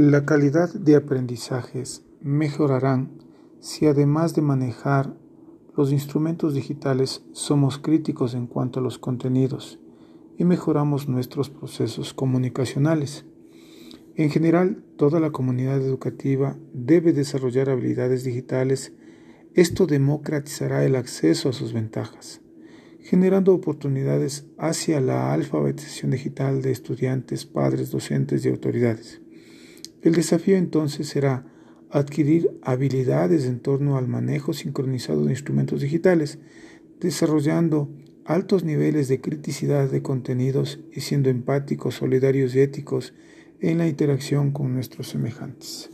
La calidad de aprendizajes mejorarán si además de manejar los instrumentos digitales somos críticos en cuanto a los contenidos y mejoramos nuestros procesos comunicacionales. En general, toda la comunidad educativa debe desarrollar habilidades digitales. Esto democratizará el acceso a sus ventajas, generando oportunidades hacia la alfabetización digital de estudiantes, padres, docentes y autoridades. El desafío entonces será adquirir habilidades en torno al manejo sincronizado de instrumentos digitales, desarrollando altos niveles de criticidad de contenidos y siendo empáticos, solidarios y éticos en la interacción con nuestros semejantes.